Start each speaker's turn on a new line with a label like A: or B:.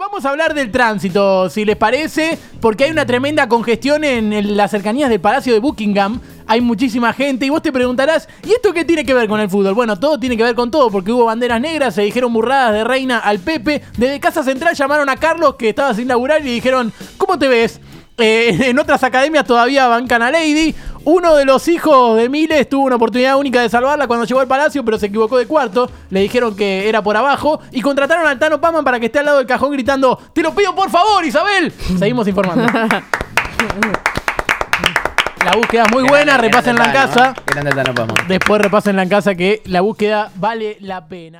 A: vamos a hablar del tránsito, si les parece, porque hay una tremenda congestión en, las cercanías del Palacio de Buckingham. Hay muchísima gente y vos te preguntarás, ¿y esto qué tiene que ver con el fútbol? Bueno, todo tiene que ver con todo, porque hubo banderas negras, se dijeron burradas de reina al Pepe. Desde Casa Central llamaron a Carlos, que estaba sin laburar, y dijeron, ¿cómo te ves? Eh, en otras academias todavía bancan a Lady. Uno de los hijos de Miles tuvo una oportunidad única de salvarla cuando llegó al palacio, pero se equivocó de cuarto. Le dijeron que era por abajo y contrataron al Tano Paman para que esté al lado del cajón gritando: ¡Te lo pido por favor, Isabel! Seguimos informando. La búsqueda es muy buena,
B: Grande,
A: repásenla en
B: grande
A: casa.
B: ¿eh? Grande Tano Pamo.
A: Después repásenla en casa que la búsqueda vale la pena.